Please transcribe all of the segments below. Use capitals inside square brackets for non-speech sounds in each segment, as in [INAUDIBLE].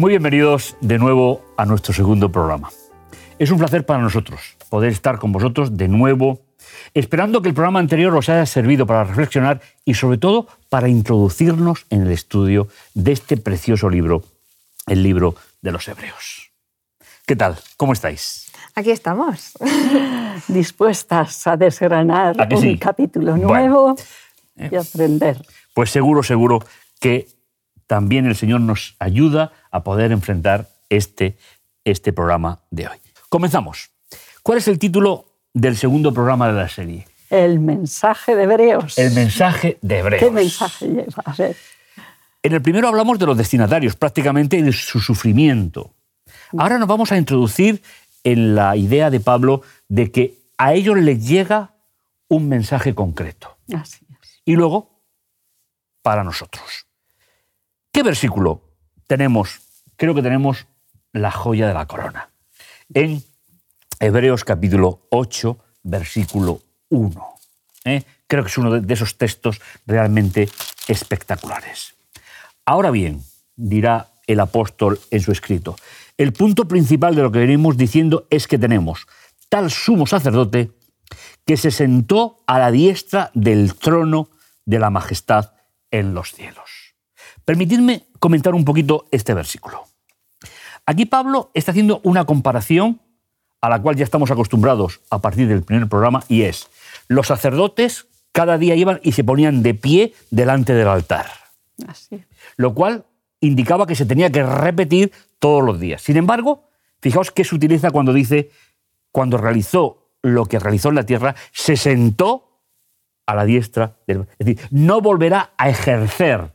Muy bienvenidos de nuevo a nuestro segundo programa. Es un placer para nosotros poder estar con vosotros de nuevo, esperando que el programa anterior os haya servido para reflexionar y sobre todo para introducirnos en el estudio de este precioso libro, el libro de los Hebreos. ¿Qué tal? ¿Cómo estáis? Aquí estamos. [LAUGHS] Dispuestas a desgranar ¿A que un capítulo Bueno. nuevo y aprender. Pues seguro, seguro que también el Señor nos ayuda a poder enfrentar este, este programa de hoy. Comenzamos. ¿Cuál es el título del segundo programa de la serie? El mensaje de Hebreos. El mensaje de Hebreos. ¿Qué mensaje lleva? A ver. En el primero hablamos de los destinatarios, prácticamente de su sufrimiento. Ahora nos vamos a introducir en la idea de Pablo de que a ellos les llega un mensaje concreto. Así es. Y luego, para nosotros. ¿Qué versículo tenemos? Creo que tenemos la joya de la corona. En Hebreos capítulo 8, versículo 1. ¿eh? Creo que es uno de esos textos realmente espectaculares. Ahora bien, dirá el apóstol en su escrito, el punto principal de lo que venimos diciendo es que tenemos tal sumo sacerdote que se sentó a la diestra del trono de la majestad en los cielos. Permitidme comentar un poquito este versículo. Aquí Pablo está haciendo una comparación a la cual ya estamos acostumbrados a partir del primer programa y es, los sacerdotes cada día iban y se ponían de pie delante del altar Así lo cual indicaba que se tenía que repetir todos los días. Sin embargo, fijaos que se utiliza cuando dice, cuando realizó lo que realizó en la tierra, se sentó a la diestra del... Es decir, no volverá a ejercer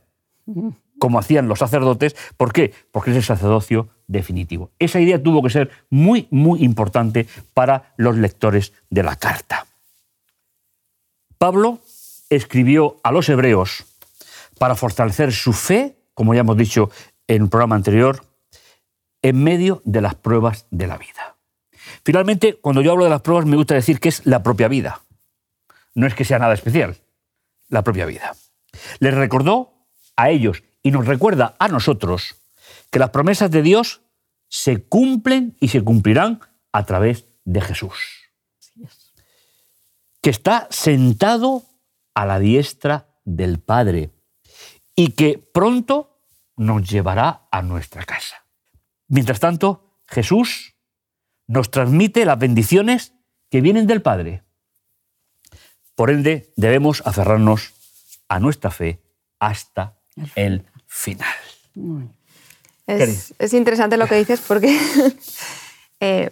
como hacían los sacerdotes. ¿Por qué? Porque es el sacerdocio definitivo. Esa idea tuvo que ser muy, muy importante para los lectores de la carta. Pablo escribió a los hebreos para fortalecer su fe, como ya hemos dicho en un programa anterior, en medio de las pruebas de la vida. Finalmente, cuando yo hablo de las pruebas, me gusta decir que es la propia vida. No es que sea nada especial, la propia vida. Les recordó a ellos y nos recuerda a nosotros que las promesas de Dios se cumplen y se cumplirán a través de Jesús, que está sentado a la diestra del Padre y que pronto nos llevará a nuestra casa. Mientras tanto, Jesús nos transmite las bendiciones que vienen del Padre. Por ende, debemos aferrarnos a nuestra fe hasta el final. Es, es interesante lo que dices porque, [LAUGHS] eh,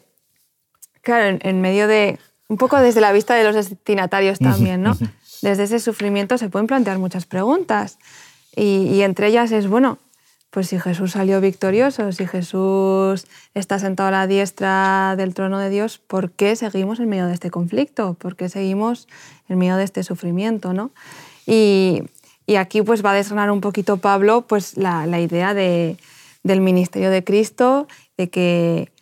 claro, en, en medio de, un poco desde la vista de los destinatarios también, ¿no? Desde ese sufrimiento se pueden plantear muchas preguntas y, y entre ellas es, bueno, pues si Jesús salió victorioso, si Jesús está sentado a la diestra del trono de Dios, ¿por qué seguimos en medio de este conflicto? ¿Por qué seguimos en medio de este sufrimiento? ¿no? Y, y aquí pues va a desgranar un poquito Pablo pues la, la idea de, del ministerio de Cristo, de que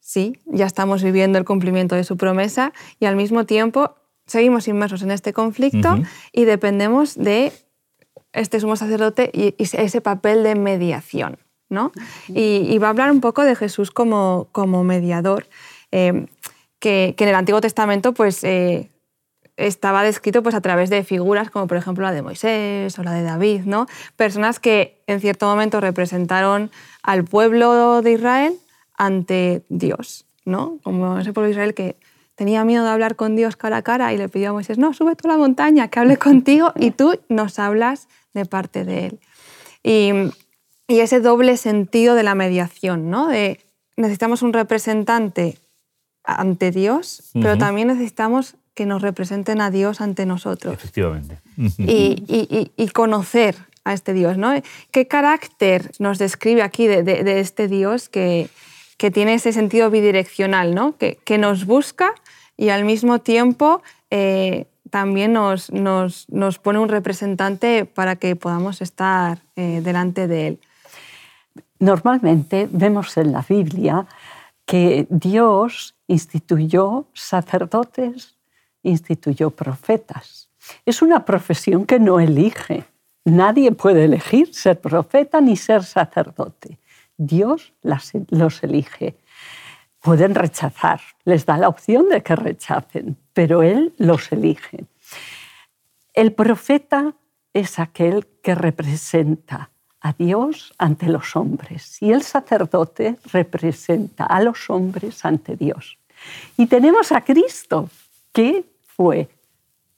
sí, ya estamos viviendo el cumplimiento de su promesa y al mismo tiempo seguimos inmersos en este conflicto y dependemos de este sumo sacerdote y, y ese papel de mediación. ¿no? Y, y va a hablar un poco de Jesús como, como mediador, eh, que, que en el Antiguo Testamento pues, eh, estaba descrito pues, a través de figuras como por ejemplo la de Moisés o la de David, ¿no? personas que en cierto momento representaron al pueblo de Israel ante Dios, ¿no? como ese pueblo de Israel que tenía miedo de hablar con Dios cara a cara y le pidió a Moisés, no, sube tú a la montaña, que hable contigo y tú nos hablas de parte de él. Y, y ese doble sentido de la mediación, ¿no? De necesitamos un representante ante Dios, pero también necesitamos que nos representen a Dios ante nosotros Efectivamente. y, y- y- y conocer a este Dios. ¿no? ¿Qué carácter nos describe aquí de, de- de este Dios que, que tiene ese sentido bidireccional, ¿no? que, que nos busca y al mismo tiempo eh, también nos, nos- nos pone un representante para que podamos estar eh, delante de él? Normalmente vemos en la Biblia que Dios instituyó sacerdotes, instituyó profetas. Es una profesión que no elige. Nadie puede elegir ser profeta ni ser sacerdote. Dios los elige. Pueden rechazar, les da la opción de que rechacen, pero Él los elige. El profeta es aquel que representa a Dios ante los hombres y el sacerdote representa a los hombres ante Dios. Y tenemos a Cristo, que fue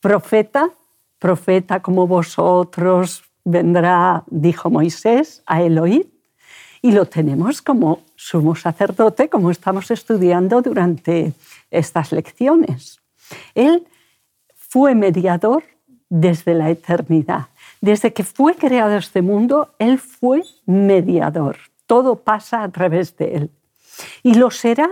profeta, profeta como vosotros, vendrá, dijo Moisés, a Elohim, y lo tenemos como sumo sacerdote, como estamos estudiando durante estas lecciones. Él fue mediador desde la eternidad. Desde que fue creado este mundo, Él fue mediador. Todo pasa a través de Él. Y lo será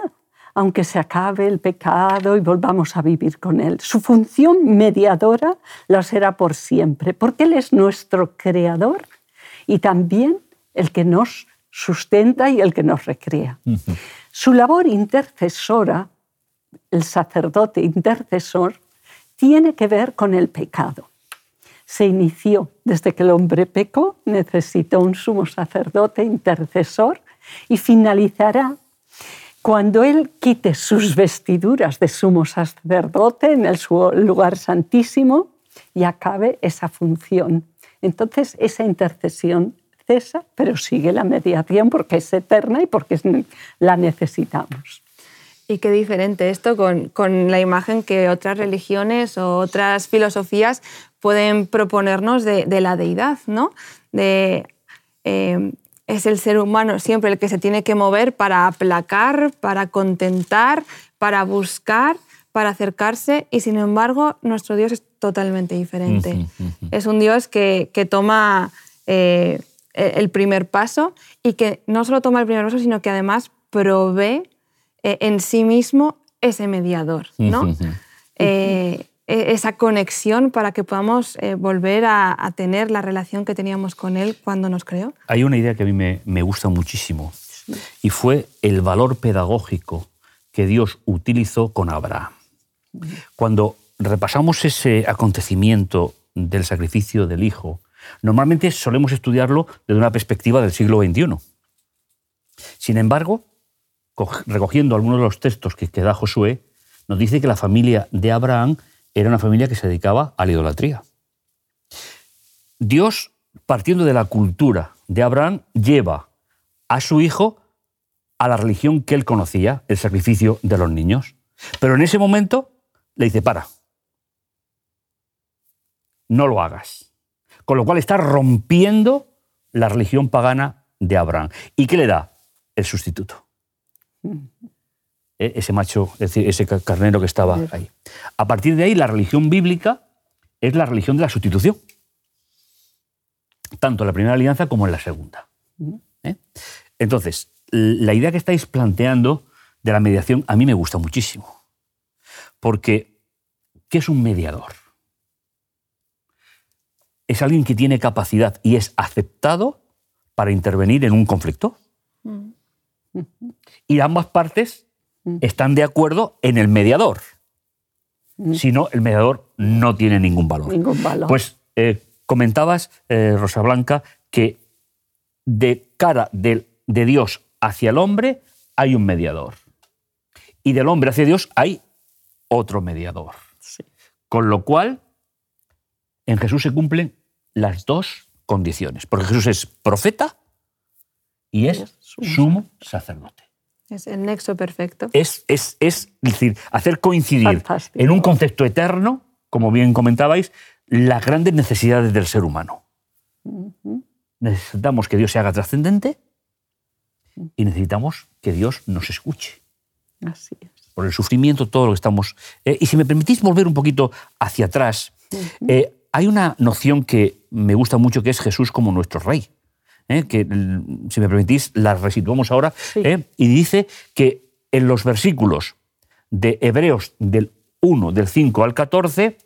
aunque se acabe el pecado y volvamos a vivir con Él. Su función mediadora lo será por siempre, porque Él es nuestro creador y también el que nos sustenta y el que nos recrea. Su labor intercesora, el sacerdote intercesor, tiene que ver con el pecado. Se inició desde que el hombre pecó, necesitó un sumo sacerdote intercesor y finalizará cuando Él quite sus vestiduras de sumo sacerdote en el lugar santísimo y acabe esa función. Entonces esa intercesión cesa, pero sigue la mediación porque es eterna y porque la necesitamos. Y qué diferente esto con, con, la imagen que otras religiones o otras filosofías pueden proponernos de, la deidad, ¿no? De eh, es el ser humano siempre el que se tiene que mover para aplacar, para contentar, para buscar, para acercarse y sin embargo nuestro Dios es totalmente diferente. Es un Dios que, toma eh, el primer paso y que no solo toma el primer paso, sino que además provee eh, en sí mismo ese mediador. ¿no? E-, esa conexión para que podamos eh, volver a, tener la relación que teníamos con Él cuando nos creó? Hay una idea que a mí me, gusta muchísimo y fue el valor pedagógico que Dios utilizó con Abraham. Cuando repasamos ese acontecimiento del sacrificio del Hijo, normalmente solemos estudiarlo desde una perspectiva del siglo XXI. Sin embargo, recogiendo algunos de los textos que da Josué, nos dice que la familia de Abraham era una familia que se dedicaba a la idolatría. Dios, partiendo de la cultura de Abraham, lleva a su hijo a la religión que él conocía, el sacrificio de los niños. Pero en ese momento le dice, para, no lo hagas. Con lo cual está rompiendo la religión pagana de Abraham. ¿Y qué le da? El sustituto. Eh, ese macho, es decir, ese carnero que estaba ahí. A partir de ahí, la religión bíblica es la religión de la sustitución, tanto en la primera alianza como en la segunda. ¿eh? Entonces, la idea que estáis planteando de la mediación a mí me gusta muchísimo, porque ¿qué es un mediador? Es alguien que tiene capacidad y es aceptado para intervenir en un conflicto. Mm. Y ambas partes. Están de acuerdo en el mediador. Mm. Si no, el mediador no tiene ningún valor. Ningún valor. Pues eh, comentabas, eh, Rosa Blanca, que de cara de, Dios hacia el hombre hay un mediador. Y del hombre hacia Dios hay otro mediador. Con lo cual, en Jesús se cumplen las dos condiciones. Porque Jesús es profeta y es sumo sacerdote. Es el nexo perfecto. Es, es, es decir, hacer coincidir en un concepto eterno, como bien comentabais, las grandes necesidades del ser humano. Necesitamos que Dios se haga trascendente y necesitamos que Dios nos escuche. Así es. Por el sufrimiento, todo lo que estamos... Eh, y si me permitís volver un poquito hacia atrás, eh, hay una noción que me gusta mucho que es Jesús como nuestro rey. ¿Eh? que si me permitís la resituamos ahora, ¿eh? y dice que en los versículos de Hebreos del 1, del 5 al 14,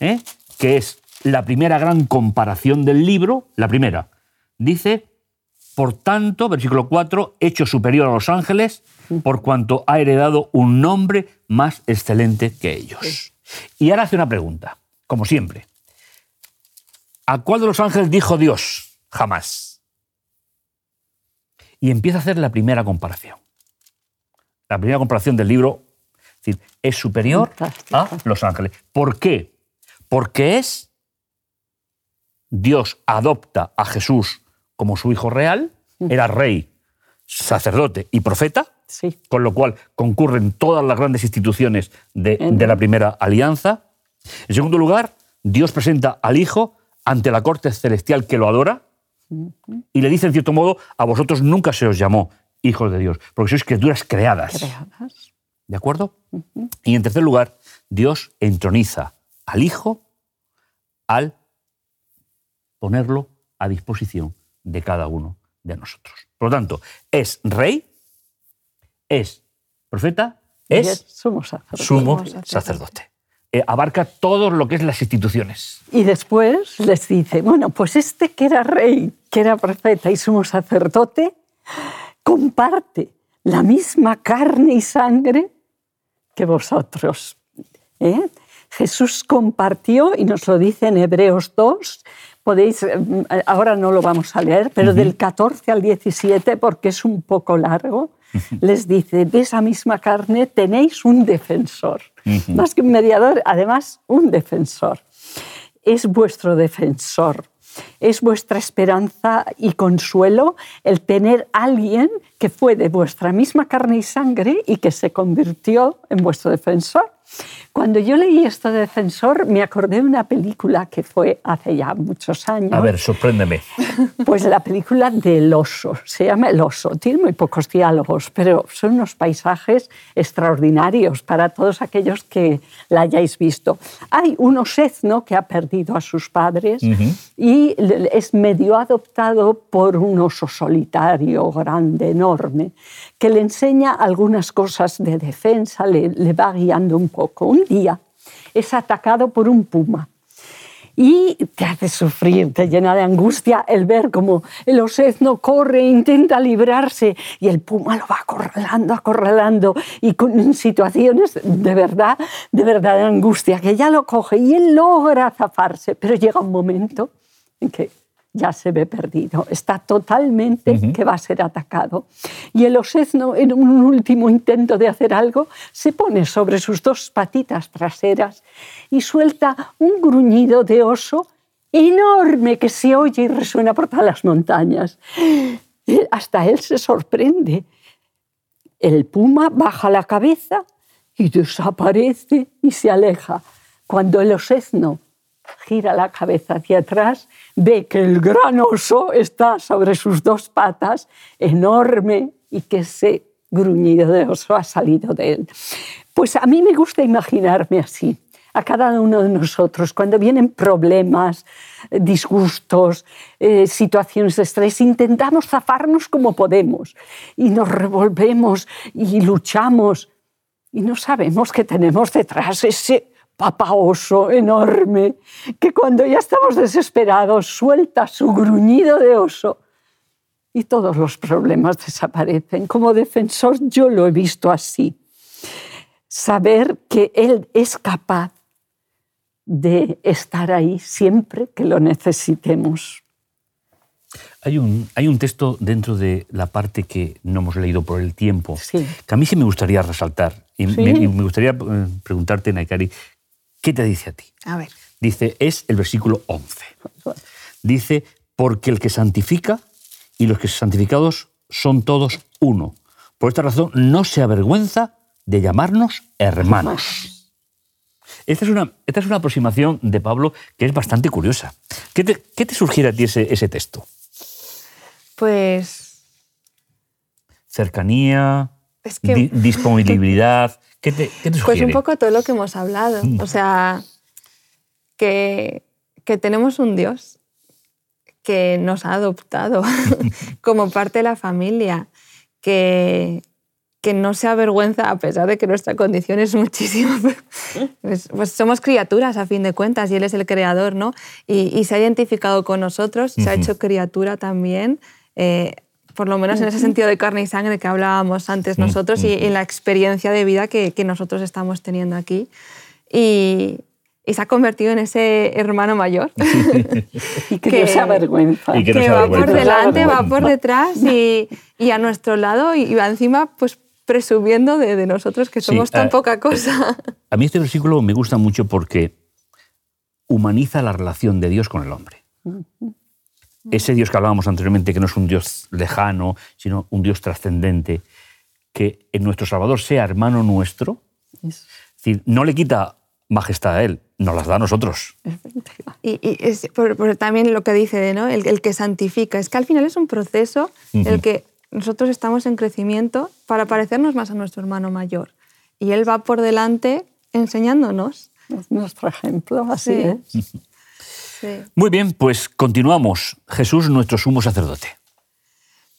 ¿eh? que es la primera gran comparación del libro, la primera, dice, por tanto, versículo 4, hecho superior a los ángeles, por cuanto ha heredado un nombre más excelente que ellos. Y ahora hace una pregunta, como siempre. ¿A cuál de los ángeles dijo Dios? Jamás. Y empieza a hacer la primera comparación. La primera comparación del libro es, decir, es superior Fantástico. a los ángeles. ¿Por qué? Porque es Dios adopta a Jesús como su hijo real, era rey, sacerdote y profeta, Sí. con lo cual concurren todas las grandes instituciones de, de la primera alianza. En segundo lugar, Dios presenta al Hijo ante la corte celestial que lo adora y le dice, en cierto modo, a vosotros nunca se os llamó hijos de Dios, porque sois criaturas creadas. Creadas. ¿De acuerdo? Y en tercer lugar, Dios entroniza al Hijo al ponerlo a disposición de cada uno de nosotros. Por lo tanto, es rey, es profeta, es sumo sacerdote. sumo sacerdote. Eh, abarca todo lo que es las instituciones. Y después les dice, bueno, pues este que era rey, que era profeta y sumo sacerdote, comparte la misma carne y sangre que vosotros. ¿eh? Jesús compartió, y nos lo dice en Hebreos 2, podéis, eh, ahora no lo vamos a leer, pero del 14 al 17, porque es un poco largo, les dice, de esa misma carne tenéis un defensor, más que un mediador, además un defensor. Es vuestro defensor, es vuestra esperanza y consuelo el tener alguien que fue de vuestra misma carne y sangre y que se convirtió en vuestro defensor. Cuando yo leí esto de defensor, me acordé de una película que fue hace ya muchos años. A ver, sorpréndeme. Pues la película del oso, se llama El oso, tiene muy pocos diálogos, pero son unos paisajes extraordinarios para todos aquellos que la hayáis visto. Hay un osezno que ha perdido a sus padres y le- es medio adoptado por un oso solitario, grande, enorme, que le enseña algunas cosas de defensa, le, le va guiando un Un día. Es atacado por un puma. Y te hace sufrir, te llena de angustia el ver cómo el osezno corre, intenta librarse y el puma lo va acorralando, acorralando y con situaciones de verdad, de verdad de angustia, que ya lo coge y él logra zafarse, pero llega un momento en que ya se ve perdido, está totalmente que va a ser atacado. Y el osezno, en un último intento de hacer algo, se pone sobre sus dos patitas traseras y suelta un gruñido de oso enorme que se oye y resuena por todas las montañas. Hasta él se sorprende. El puma baja la cabeza y desaparece y se aleja. Cuando el osezno gira la cabeza hacia atrás, ve que el gran oso está sobre sus dos patas, enorme, y que ese gruñido de oso ha salido de él. Pues a mí me gusta imaginarme así, a cada uno de nosotros, cuando vienen problemas, disgustos, eh, situaciones de estrés, intentamos zafarnos como podemos y nos revolvemos y luchamos y no sabemos que tenemos detrás ese papá oso enorme que cuando ya estamos desesperados suelta su gruñido de oso y todos los problemas desaparecen. Como defensor yo lo he visto así. Saber que Él es capaz de estar ahí siempre que lo necesitemos. Hay un, hay un texto dentro de la parte que no hemos leído por el tiempo, Sí. que a mí sí me gustaría resaltar. Y Sí. me, y me gustaría eh, preguntarte, Naikari, ¿qué te dice a ti? A ver. Dice, es el versículo 11. Dice, porque el que santifica y los que son santificados son todos uno. Por esta razón no se avergüenza de llamarnos hermanos. Esta es una, esta es una aproximación de Pablo que es bastante curiosa. ¿Qué te, qué te sugiere a ti ese, ese texto? Pues Cercanía, Es que- di- disponibilidad. [LAUGHS] ¿Qué te, qué te Pues un poco todo lo que hemos hablado. O sea, que, que tenemos un Dios que nos ha adoptado [LAUGHS] como parte de la familia, que, que no se avergüenza a pesar de que nuestra condición es muchísimo. Pues, [LAUGHS] pues somos criaturas a fin de cuentas y Él es el creador, ¿no? Y, y se ha identificado con nosotros, se ha hecho criatura también. eh, por lo menos en ese sentido de carne y sangre que hablábamos antes nosotros y en la experiencia de vida que, que nosotros estamos teniendo aquí. Y, y se ha convertido en ese hermano mayor. [LAUGHS] y que, no se avergüenza. Y que, no que se va por delante, va por detrás y, y a nuestro lado y va encima pues presumiendo de, de nosotros que Sí, somos tan eh, poca cosa. [LAUGHS] A mí este versículo me gusta mucho porque humaniza la relación de Dios con el hombre. Ese Dios que hablábamos anteriormente, que no es un Dios lejano, sino un Dios trascendente, que en nuestro Salvador sea hermano nuestro, Es- decir, no le quita majestad a Él, nos las da a nosotros. Y, y es por- por también lo que dice, ¿no? el, el que santifica. Es que al final es un proceso en el que nosotros estamos en crecimiento para parecernos más a nuestro hermano mayor. Y él va por delante enseñándonos. es nuestro ejemplo, así Sí. es. Sí. Muy bien, pues continuamos. Jesús, nuestro sumo sacerdote.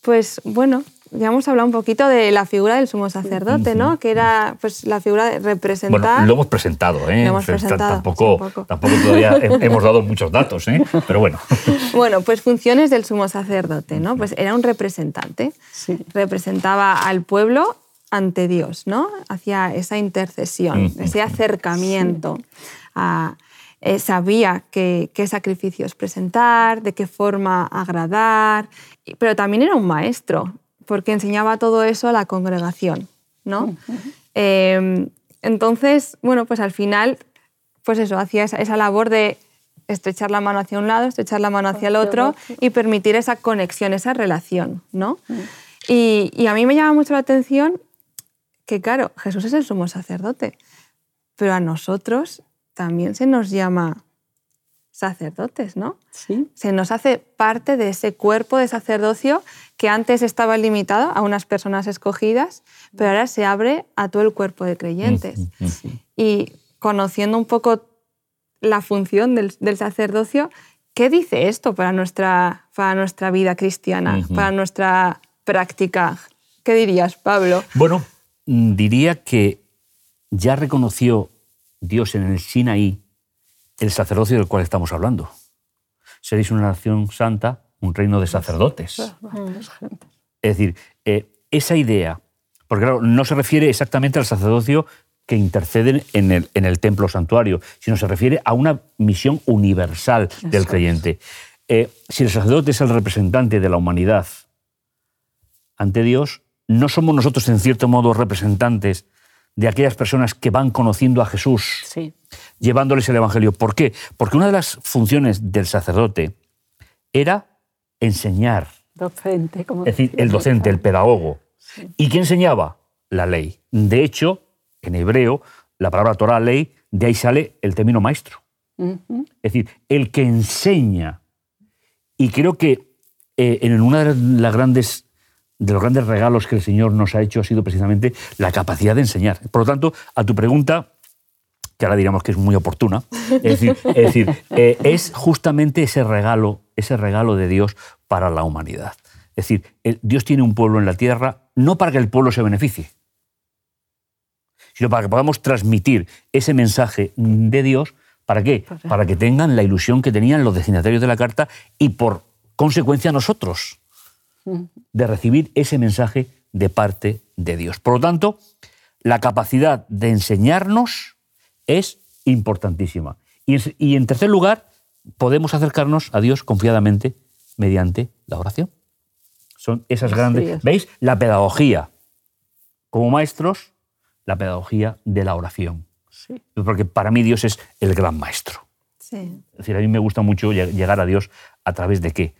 Pues bueno, ya hemos hablado un poquito de la figura del sumo sacerdote, ¿no? Que era pues la figura de representar. Bueno, lo hemos presentado, ¿eh? Lo hemos presentado, Tampoco, sí, tampoco todavía [LAUGHS] he- hemos dado muchos datos, ¿eh? Pero bueno. [LAUGHS] Bueno, pues funciones del sumo sacerdote, ¿no? Pues era un representante. Sí. Representaba al pueblo ante Dios, ¿no? Hacía esa intercesión, ese acercamiento. a- eh, sabía qué, qué sacrificios presentar, de qué forma agradar, pero también era un maestro, porque enseñaba todo eso a la congregación, ¿no? Eh, entonces, bueno, pues al final, pues eso, hacía esa, esa labor de estrechar la mano hacia un lado, estrechar la mano hacia el otro y permitir esa conexión, esa relación, ¿no? Y, y a mí me llama mucho la atención que, claro, Jesús es el sumo sacerdote, pero a nosotros también se nos llama sacerdotes, ¿no? Sí. Se nos hace parte de ese cuerpo de sacerdocio que antes estaba limitado a unas personas escogidas, pero ahora se abre a todo el cuerpo de creyentes. Y conociendo un poco la función del, del sacerdocio, ¿qué dice esto para nuestra, para nuestra vida cristiana, para nuestra práctica? ¿Qué dirías, Pablo? Bueno, diría que ya reconoció Dios en el Sinaí el sacerdocio del cual estamos hablando. Seréis una nación santa, un reino de sacerdotes. Es decir, eh, esa idea, porque claro, no se refiere exactamente al sacerdocio que intercede en el, en el templo santuario, sino se refiere a una misión universal del Eso creyente. Eh, si el sacerdote es el representante de la humanidad ante Dios, no somos nosotros en cierto modo representantes de aquellas personas que van conociendo a Jesús Sí. llevándoles el Evangelio. ¿Por qué? Porque una de las funciones del sacerdote era enseñar, Docente, como es decir, el docente, el pedagogo. Sí. ¿Y quién enseñaba? La ley. De hecho, en hebreo, la palabra Torah, ley, de ahí sale el término maestro. Es decir, el que enseña. Y creo que eh, en una de las grandes de los grandes regalos que el Señor nos ha hecho ha sido precisamente la capacidad de enseñar. Por lo tanto, a tu pregunta, que ahora diríamos que es muy oportuna, es decir, [LAUGHS] es, decir, eh, es justamente ese regalo, ese regalo de Dios para la humanidad. Es decir, el- Dios tiene un pueblo en la tierra no para que el pueblo se beneficie, sino para que podamos transmitir ese mensaje de Dios. ¿Para qué? Para- Para que tengan la ilusión que tenían los destinatarios de la carta y por consecuencia nosotros de recibir ese mensaje de parte de Dios. Por lo tanto, la capacidad de enseñarnos es importantísima. Y en, tercer lugar, podemos acercarnos a Dios confiadamente mediante la oración. Son esas grandes... es. ¿Veis? La pedagogía. Como maestros, la pedagogía de la oración. Sí. Porque para mí Dios es el gran maestro. Sí. Es decir, a mí me gusta mucho lleg- llegar a Dios a través de qué?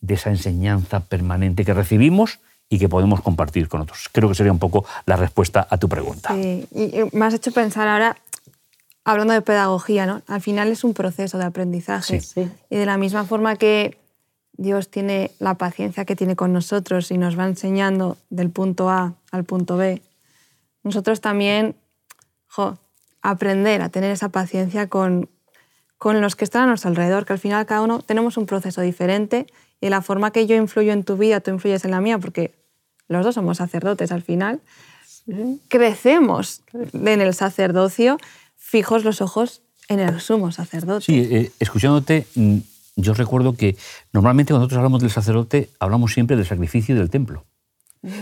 De esa enseñanza permanente que recibimos y que podemos compartir con otros. Creo que sería un poco la respuesta a tu pregunta. Sí, y y me has hecho pensar ahora, hablando de pedagogía, ¿no? Al final es un proceso de aprendizaje. Sí. Sí. Y de la misma forma que Dios tiene la paciencia que tiene con nosotros y nos va enseñando del punto A al punto B, nosotros también, jo, aprender a tener esa paciencia con, con los que están a nuestro alrededor, que al final cada uno tenemos un proceso diferente y la forma que yo influyo en tu vida, tú influyes en la mía, porque los dos somos sacerdotes al final, crecemos en el sacerdocio, fijos los ojos en el sumo sacerdote. Sí, eh, escuchándote, mm, yo recuerdo que normalmente cuando nosotros hablamos del sacerdote, hablamos siempre del sacrificio y del templo.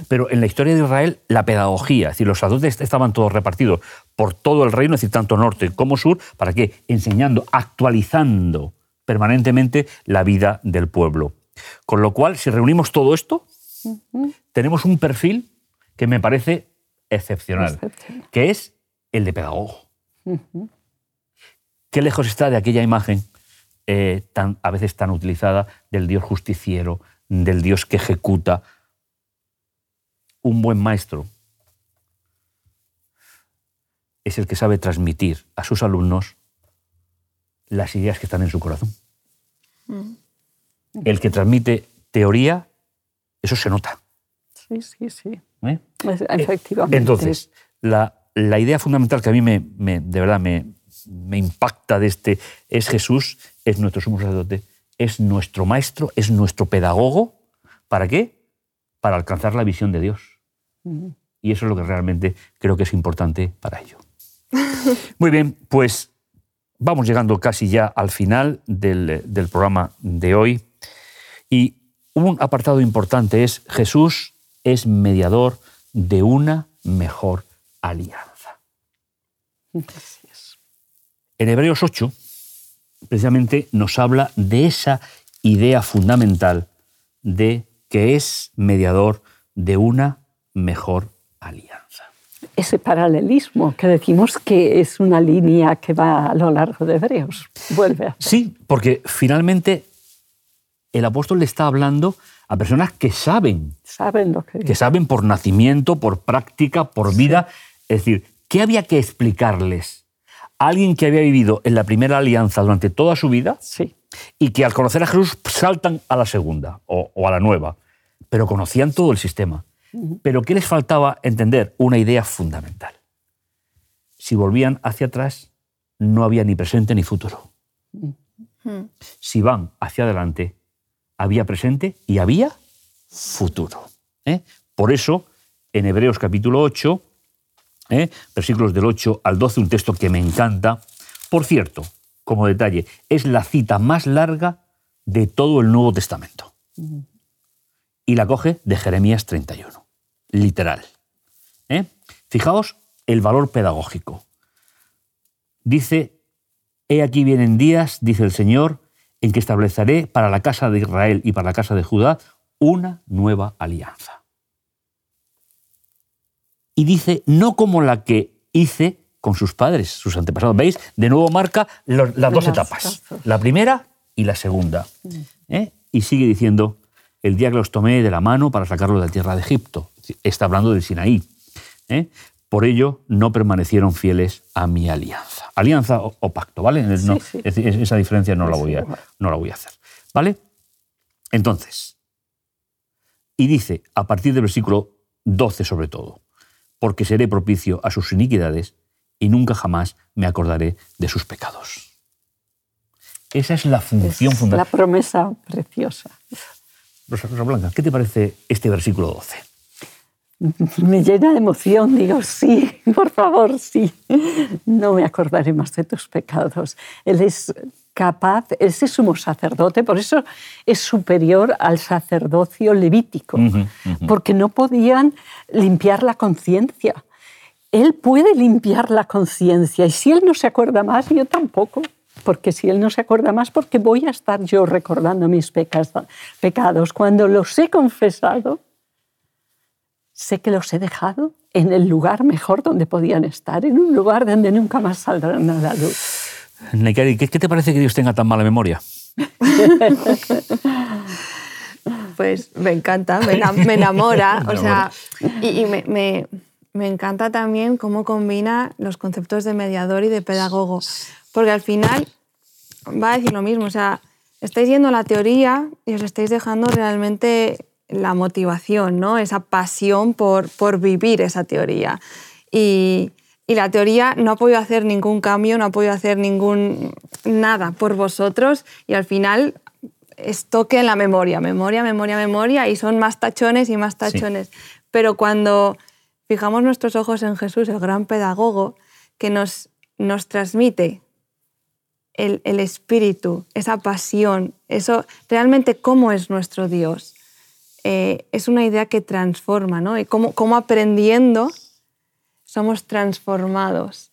Pero en la historia de Israel, la pedagogía, es decir, los sacerdotes estaban todos repartidos por todo el reino, es decir, tanto norte como sur, ¿para qué? Enseñando, actualizando permanentemente la vida del pueblo. Con lo cual, si reunimos todo esto, tenemos un perfil que me parece excepcional, Excepcional. que es el de pedagogo. Qué lejos está de aquella imagen eh, tan, a veces tan utilizada del Dios justiciero, del Dios que ejecuta. Un buen maestro es el que sabe transmitir a sus alumnos las ideas que están en su corazón. El que transmite teoría, eso se nota. Sí, sí, sí. ¿eh? Es- Efectivamente. Entonces, la, la idea fundamental que a mí me, me- de verdad me, me impacta de este es Jesús, es nuestro sumo sacerdote, es nuestro maestro, es nuestro pedagogo. ¿Para qué? Para alcanzar la visión de Dios. Y eso es lo que realmente creo que es importante para ello. [LAUGHS] Muy bien, pues vamos llegando casi ya al final del, del programa de hoy. Y un apartado importante es Jesús es mediador de una mejor alianza. Es. En Hebreos 8, precisamente nos habla de esa idea fundamental de que es mediador de una mejor alianza. Ese paralelismo que decimos que es una línea que va a lo largo de Hebreos. Vuelve a Sí, porque finalmente el apóstol le está hablando a personas que saben, saben lo que que saben por nacimiento, por práctica, por vida. Es decir, ¿qué había que explicarles? A alguien que había vivido en la primera alianza durante toda su vida Sí, y que al conocer a Jesús saltan a la segunda o, o a la nueva, pero conocían todo el sistema. Pero ¿qué les faltaba entender? Una idea fundamental. Si volvían hacia atrás, no había ni presente ni futuro. Si van hacia adelante, había presente y había futuro. ¿eh? Por eso, en Hebreos capítulo 8, ¿eh? versículos del 8 al 12, un texto que me encanta. Por cierto, como detalle, es la cita más larga de todo el Nuevo Testamento. Y la coge de Jeremías 31, literal. ¿eh? Fijaos el valor pedagógico. Dice, he aquí vienen días, dice el Señor, en que estableceré para la casa de Israel y para la casa de Judá una nueva alianza. Y dice, no como la que hice con sus padres, sus antepasados. ¿Veis? De nuevo marca los- las dos etapas, la primera y la segunda. ¿eh? Y sigue diciendo, el día que los tomé de la mano para sacarlos de la tierra de Egipto. Está hablando del Sinaí. ¿eh? Por ello no permanecieron fieles a mi alianza. Alianza o, o pacto, ¿vale? No, Sí, sí. es decir, esa diferencia no la, voy a, no la voy a hacer. ¿Vale? Entonces, y dice, a partir del versículo 12 sobre todo, porque seré propicio a sus iniquidades y nunca jamás me acordaré de sus pecados. Esa es la función es la fundamental. promesa preciosa. Rosa, Rosa Blanca, ¿qué te parece este versículo 12? [LAUGHS] Me llena de emoción, digo, sí, por favor, sí. No me acordaré más de tus pecados. Él es capaz, él es sumo sacerdote, por eso es superior al sacerdocio levítico, porque no podían limpiar la conciencia. Él puede limpiar la conciencia y si él no se acuerda más, yo tampoco. Porque si él no se acuerda más, porque voy a estar yo recordando mis pecados. Cuando los he confesado, sé que los he dejado en el lugar mejor donde podían estar, en un lugar donde nunca más saldrán a la luz. Neikari, ¿qué, qué te parece que Dios tenga tan mala memoria? Pues me encanta, me enamora. [LAUGHS] o sea, y, y me, me- me encanta también cómo combina los conceptos de mediador y de pedagogo. Porque al final va a decir lo mismo. O sea, estáis yendo a la teoría y os estáis dejando realmente la motivación, ¿no? Esa pasión por, por vivir esa teoría. Y, y la teoría no ha podido hacer ningún cambio, no ha podido hacer ningún nada por vosotros y al final es toque en la memoria, memoria, memoria, memoria, y son más tachones y más tachones. Pero cuando fijamos nuestros ojos en Jesús, el gran pedagogo, que nos, nos transmite el, el espíritu, esa pasión, eso realmente cómo es nuestro Dios. Eh, es una idea que transforma, ¿no? Y cómo, cómo aprendiendo somos transformados.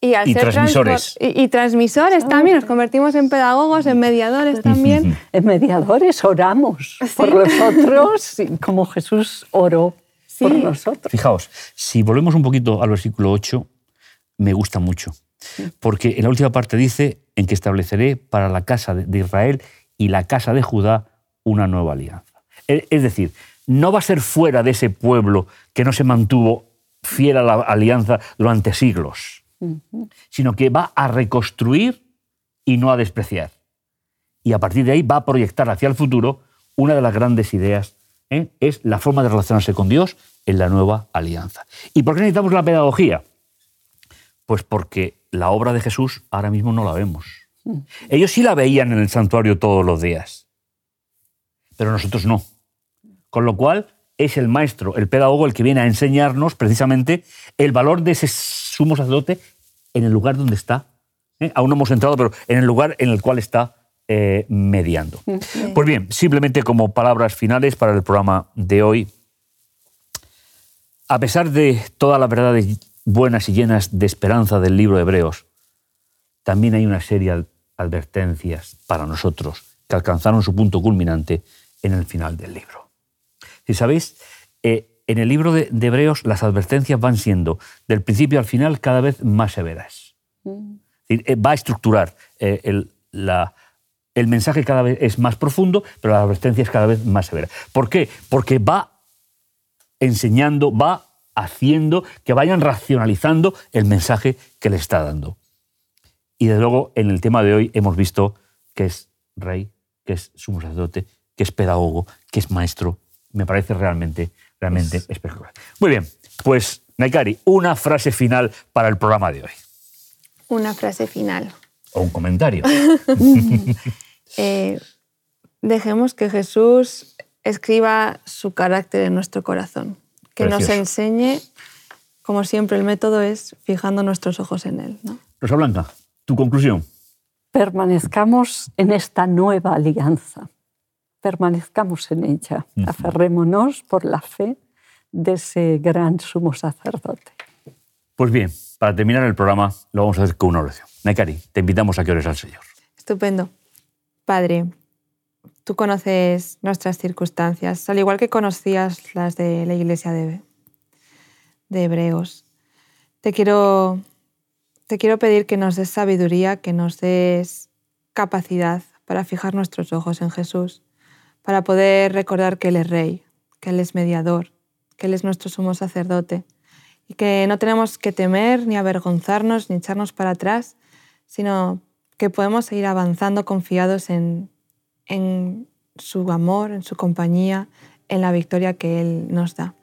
Y, al Y ser transmisores. Y, y transmisores también, nos convertimos en pedagogos, en mediadores también. En mediadores oramos por los otros, y como Jesús oró por Sí. nosotros. Fijaos, si volvemos un poquito al versículo 8, me gusta mucho. Porque en la última parte dice, en que estableceré para la casa de Israel y la casa de Judá una nueva alianza. Es decir, no va a ser fuera de ese pueblo que no se mantuvo fiel a la alianza durante siglos, sino que va a reconstruir y no a despreciar. Y a partir de ahí va a proyectar hacia el futuro una de las grandes ideas, ¿eh? es la forma de relacionarse con Dios en la nueva alianza. ¿Y por qué necesitamos la pedagogía? Pues porque la obra de Jesús ahora mismo no la vemos. Ellos sí la veían en el santuario todos los días, pero nosotros no. Con lo cual es el maestro, el pedagogo, el que viene a enseñarnos precisamente el valor de ese sumo sacerdote en el lugar donde está. ¿eh? Aún no hemos entrado, pero en el lugar en el cual está eh, mediando. Pues bien, simplemente como palabras finales para el programa de hoy, a pesar de todas las verdades buenas y llenas de esperanza del libro de Hebreos, también hay una serie de advertencias para nosotros que alcanzaron su punto culminante en el final del libro. Si sabéis, eh, en el libro de, de Hebreos las advertencias van siendo del principio al final cada vez más severas. Es decir, eh, va a estructurar eh, el, la- el mensaje cada vez es más profundo, pero la advertencia es cada vez más severa. ¿Por qué? Porque va enseñando, va haciendo que vayan racionalizando el mensaje que le está dando. Y desde luego en el tema de hoy hemos visto que es rey, que es sumo sacerdote, que es pedagogo, que es maestro. Me parece realmente, realmente espectacular. Muy bien, pues Naikari, una frase final para el programa de hoy. Una frase final. O un comentario. [LAUGHS] Eh, dejemos que Jesús escriba su carácter en nuestro corazón, que nos enseñe, como siempre, el método es fijando nuestros ojos en Él. ¿no? Rosa Blanca, tu conclusión. Permanezcamos en esta nueva alianza. Permanezcamos en ella. Aferrémonos por la fe de ese gran sumo sacerdote. Pues bien, para terminar el programa lo vamos a hacer con una oración. Naikari, te invitamos a que ores al Señor. Estupendo. Padre, tú conoces nuestras circunstancias, al igual que conocías las de la iglesia de, de Hebreos. Te quiero, te quiero pedir que nos des sabiduría, que nos des capacidad para fijar nuestros ojos en Jesús, para poder recordar que Él es Rey, que Él es mediador, que Él es nuestro sumo sacerdote y que no tenemos que temer ni avergonzarnos ni echarnos para atrás, sino que podemos seguir avanzando confiados en, en su amor, en su compañía, en la victoria que Él nos da.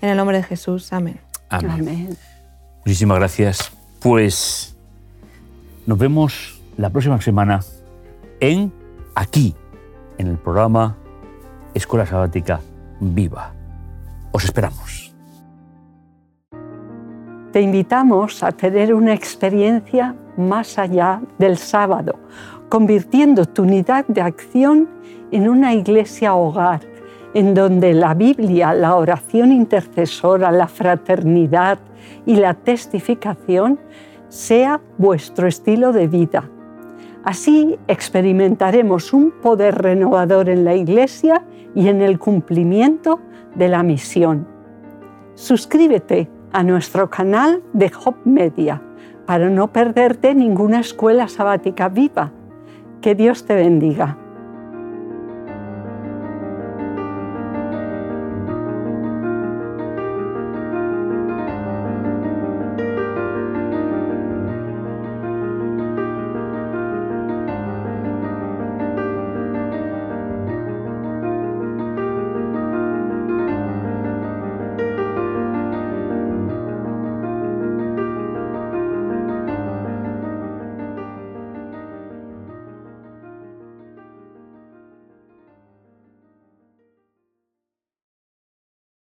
En el nombre de Jesús, amén. Amén. Amén. Muchísimas gracias. Pues nos vemos la próxima semana en aquí, en el programa Escuela Sabática Viva. Os esperamos. Te invitamos a tener una experiencia más allá del sábado, convirtiendo tu unidad de acción en una iglesia hogar, en donde la Biblia, la oración intercesora, la fraternidad y la testificación sea vuestro estilo de vida. Así experimentaremos un poder renovador en la iglesia y en el cumplimiento de la misión. Suscríbete a nuestro canal de Hop Media para no perderte ninguna escuela sabática viva. Que Dios te bendiga.